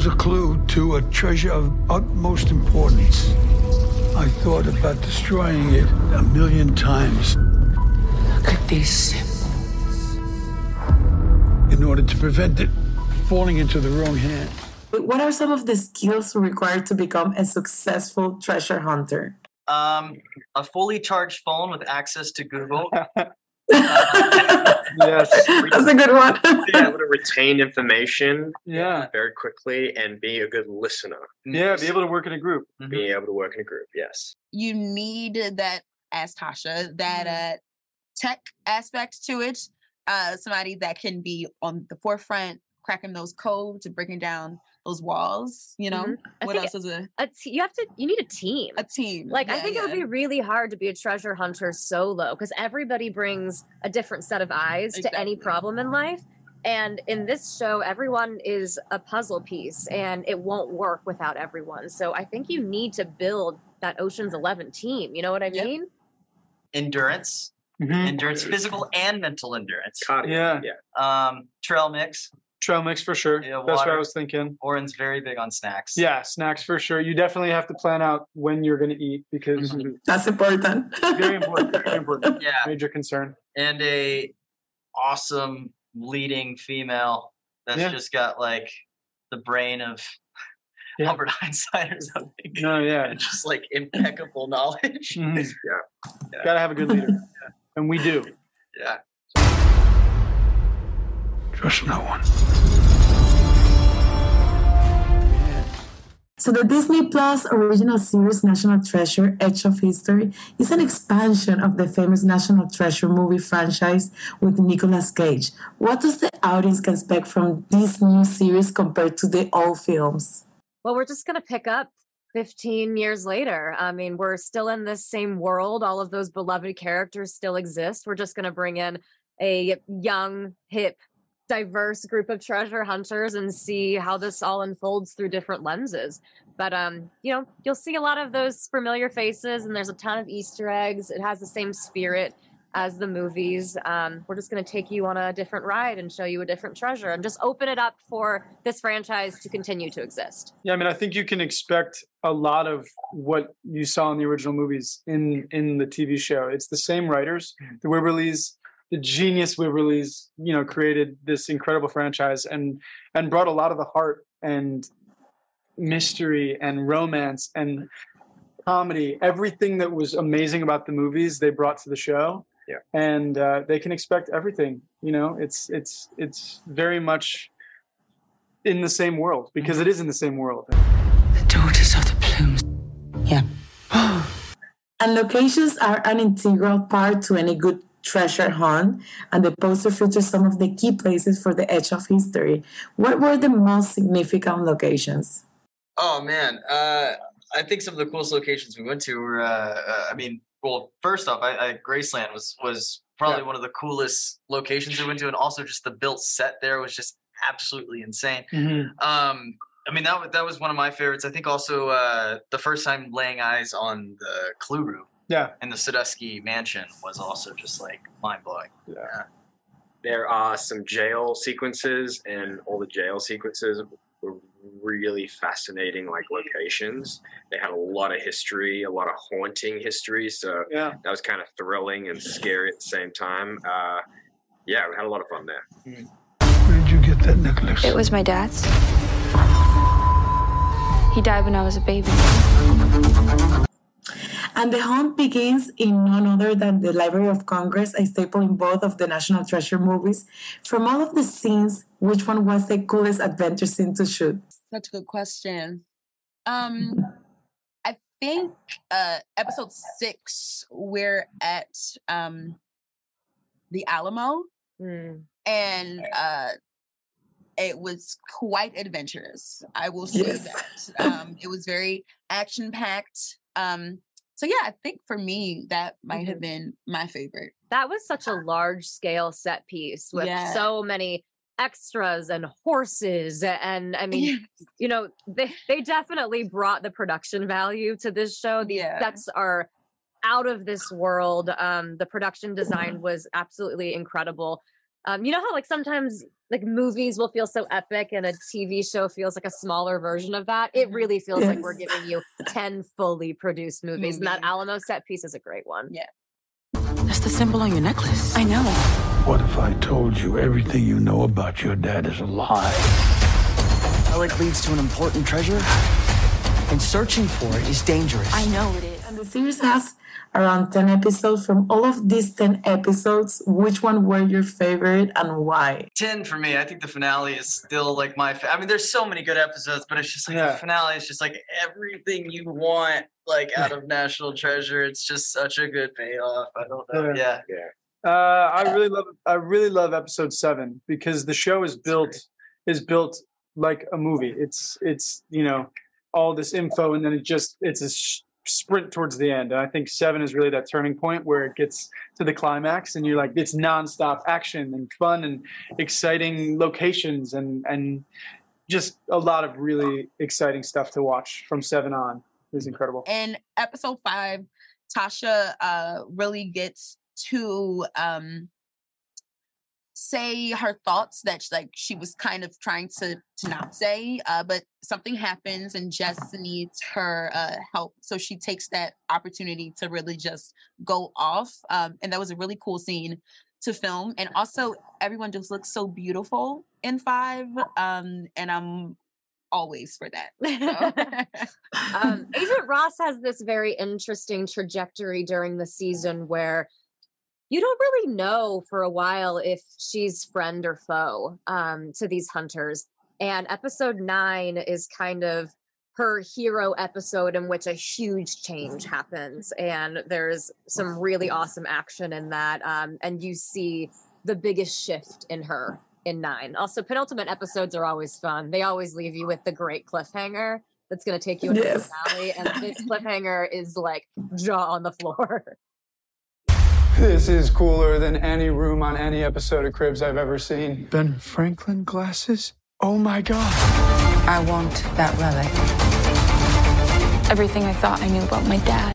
holds a clue to a treasure of utmost importance. I thought about destroying it a million times. Look at these symbols. In order to prevent it falling into the wrong hand. What are some of the skills required to become a successful treasure hunter? Um, a fully charged phone with access to Google. yes. That's a good one. be able to retain information Yeah. very quickly and be a good listener. Yeah. Be able to work in a group. Mhm. Being able to work in a group, yes. you need that as Tasha, that uh tech aspect to it. Uh somebody that can be on the forefront, cracking those codes and breaking down those walls, you know. Mhm. What else is a A t- you have to. You need a team. a team? Like I Yeah, think it would be really hard to be a treasure hunter solo because everybody brings a different set of eyes to any problem in life. And in this show, everyone is a puzzle piece, and it won't work without everyone. So I think you need to build that Ocean's Eleven team. You know what I Yep. mean? endurance, Mhm. endurance, physical and mental endurance. Cardio. Yeah. Yeah. Um, trail mix. Trail mix for sure. Yeah, That's what I was thinking. Oren's very big on snacks. Yeah, snacks for sure. You definitely have to plan out when you're going to eat because Mhm. That's important. very important. Very important. Yeah. Major concern. And a awesome leading female that's Yeah. just got like the brain of Yeah. Albert Einstein or something. No, yeah. And just like impeccable knowledge. Mhm. Yeah. Gotta have a good leader, and we do. Yeah. Trust no one. So the Disney Plus original series National Treasure: Edge of History is an expansion of the famous National Treasure movie franchise with Nicolas Cage. What does the audience can expect from this new series compared to the old films? Well, we're just going to pick up 15 years later. I mean, we're still in this same world. All of those beloved characters still exist. We're just going to bring in a young, hip, diverse group of treasure hunters and see how this all unfolds through different lenses. But um, you know, you'll see a lot of those familiar faces and there's a ton of Easter eggs. It has the same spirit as the movies. Um, we're just going to take you on a different ride and show you a different treasure and just open it up for this franchise to continue to exist. Yeah, I mean, I think you can expect a lot of what you saw in the original movies in in the TV show. It's the same writers, the Wibberleys, the genius Wibberleys, you know, created this incredible franchise and and brought a lot of the heart and mystery and romance and comedy, everything that was amazing about the movies, they brought to the show. Yeah. And uh, they can expect everything. You know, it's it's it's very much in the same world because it is in the same world. The daughters of the plumes. Yeah. And locations are an integral part to any good treasure hunt, and the poster features some of the key places for the edge of history. What were the most significant locations? Oh man, uh, I think some of the coolest locations we went to were. Uh, uh, I mean, well, first off, I, I, Graceland was was probably Yeah. one of the coolest locations we went to, and also just the built set there was just absolutely insane. Um, I mean, that was that was one of my favorites. I think also uh, the first time laying eyes on the Clue Room Yeah. And the Sadusky Mansion was also just like mind blowing. Yeah. There are some jail sequences, and all the jail sequences were really fascinating, like locations. They had a lot of history, a lot of haunting history. So Yeah. that was kind of thrilling and scary at the same time. Uh, yeah, we had a lot of fun there. Where did you get that necklace? It was my dad's. He died when I was a baby. And the hunt begins in none other than the Library of Congress, a staple in both of the National Treasure movies. From all of the scenes, which one was the coolest adventure scene to shoot? Such a good question. Um, I think uh, episode six, we're at um, the Alamo, Hmm. and uh, it was quite adventurous. I will say Yes. that. Um, it was very action packed. Um, so yeah, I think for me that might have been my favorite. That was such a large scale set piece with Yeah. so many extras and horses and I mean, you know, they they definitely brought the production value to this show. These Yeah. sets are out of this world. Um the production design was absolutely incredible. Um, you know how like sometimes like movies will feel so epic and a TV show feels like a smaller version of that. It really feels like we're giving you 10 fully produced movies. And that Alamo set piece is a great one. Yeah. That's the symbol on your necklace. I know. What if I told you everything you know about your dad is a lie? Relic leads to an important treasure, and searching for it is dangerous. I know it is. And the series has around 10 episodes. From all of these 10 episodes, which one were your favorite and why? 10 for me. I think the finale is still like my. Fa- I mean, there's so many good episodes, but it's just like Yeah. the finale is just like everything you want, like out of National Treasure. It's just such a good payoff. I don't know. Yeah. Yeah. Uh, I really love I really love episode seven because the show is built is built like a movie. It's it's you know all this info and then it just it's a sh- sprint towards the end. And I think seven is really that turning point where it gets to the climax and you're like it's nonstop action and fun and exciting locations and and just a lot of really exciting stuff to watch from seven on. is incredible. in episode five, Tasha uh really gets to um say her thoughts that like she was kind of trying to to not say uh but something happens and Jess needs her uh help so she takes that opportunity to really just go off um and that was a really cool scene to film and also everyone just looks so beautiful in five um and I'm always for that so. um, Agent Ross has this very interesting trajectory during the season where you don't really know for a while if she's friend or foe um, to these hunters. And episode nine is kind of her hero episode in which a huge change happens. And there's some really awesome action in that. Um, and you see the biggest shift in her in nine. Also, penultimate episodes are always fun. They always leave you with the great cliffhanger that's going to take you into Yes. the finale. And this cliffhanger is like jaw on the floor. This is cooler than any room on any episode of Cribs I've ever seen. Ben Franklin glasses? Oh my god. I want that relic. Everything I thought I knew about my dad.